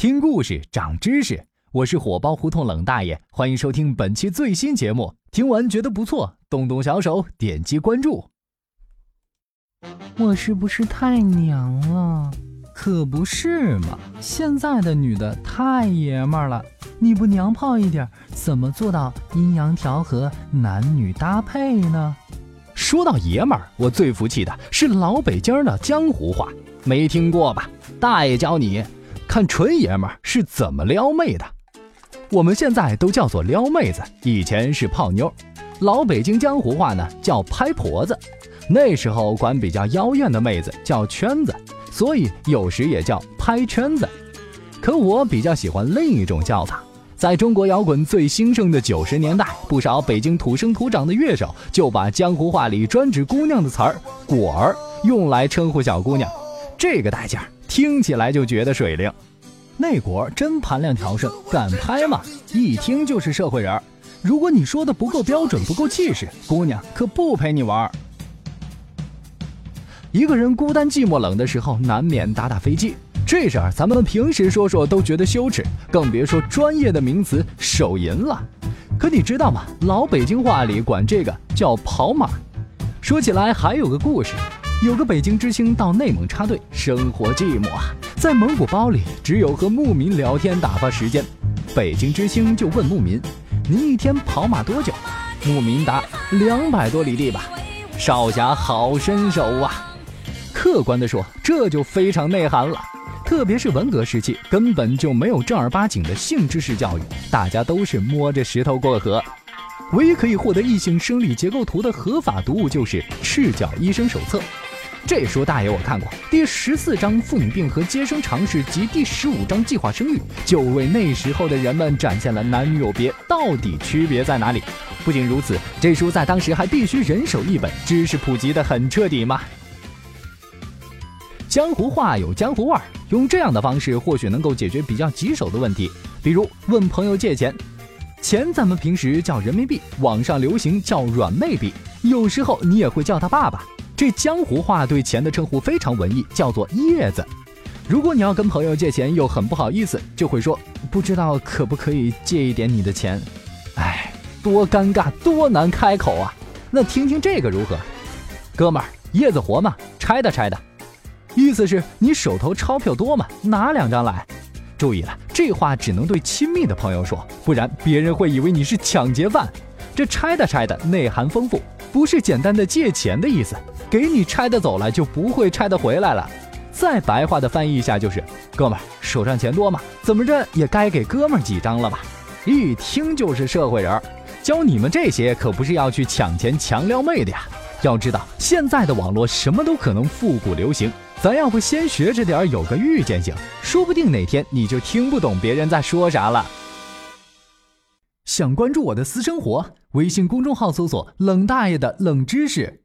听故事长知识，我是火爆胡同冷大爷，欢迎收听本期最新节目。听完觉得不错，动动小手点击关注。我是不是太娘了？可不是嘛！现在的女的太爷们儿了，你不娘炮一点，怎么做到阴阳调和、男女搭配呢？说到爷们儿，我最服气的是老北京的江湖话，没听过吧？大爷教你，看纯爷们儿是怎么撩妹的。我们现在都叫做撩妹子，以前是泡妞。老北京江湖话呢叫拍婆子，那时候管比较妖艳的妹子叫圈子。所以有时也叫拍圈子，可我比较喜欢另一种叫法。在中国摇滚最兴盛的九十年代，不少北京土生土长的乐手就把江湖话里专指姑娘的词儿“果儿”用来称呼小姑娘，这个代价听起来就觉得水灵。那果真盘量条顺，敢拍吗？一听就是社会人儿。如果你说的不够标准、不够气势，姑娘可不陪你玩儿。一个人孤单寂寞冷的时候，难免打打飞机。这事儿咱们平时说说都觉得羞耻，更别说专业的名词手淫了。可你知道吗？老北京话里管这个叫跑马。说起来还有个故事，有个北京知青到内蒙插队，生活寂寞啊，在蒙古包里只有和牧民聊天打发时间。北京知青就问牧民：“您一天跑马多久？”牧民答：“两百多里地吧。”少侠好身手啊！客观的说，这就非常内涵了。特别是文革时期，根本就没有正儿八经的性知识教育，大家都是摸着石头过河。唯一可以获得异性生理结构图的合法读物就是《赤脚医生手册》。这书大爷我看过，第十四章妇女病和接生常识及第十五章计划生育，就为那时候的人们展现了男女有别到底区别在哪里。不仅如此，这书在当时还必须人手一本，知识普及的很彻底嘛。江湖话有江湖味儿，用这样的方式或许能够解决比较棘手的问题，比如问朋友借钱。钱咱们平时叫人民币，网上流行叫软妹币，有时候你也会叫他爸爸。这江湖话对钱的称呼非常文艺，叫做叶子。如果你要跟朋友借钱又很不好意思，就会说不知道可不可以借一点你的钱。哎，多尴尬，多难开口啊！那听听这个如何？哥们儿，叶子活吗？拆的拆的。意思是你手头钞票多吗？拿两张来。注意了，这话只能对亲密的朋友说，不然别人会以为你是抢劫犯。这拆的拆的内涵丰富，不是简单的借钱的意思。给你拆的走了，就不会拆的回来了。再白话的翻译一下就是：哥们儿手上钱多吗？怎么着也该给哥们儿几张了吧？一听就是社会人儿。教你们这些可不是要去抢钱强撩妹的呀。要知道现在的网络什么都可能复古流行。咱要不先学着点有个预见性，说不定哪天你就听不懂别人在说啥了。想关注我的私生活，微信公众号搜索“冷大爷的冷知识”。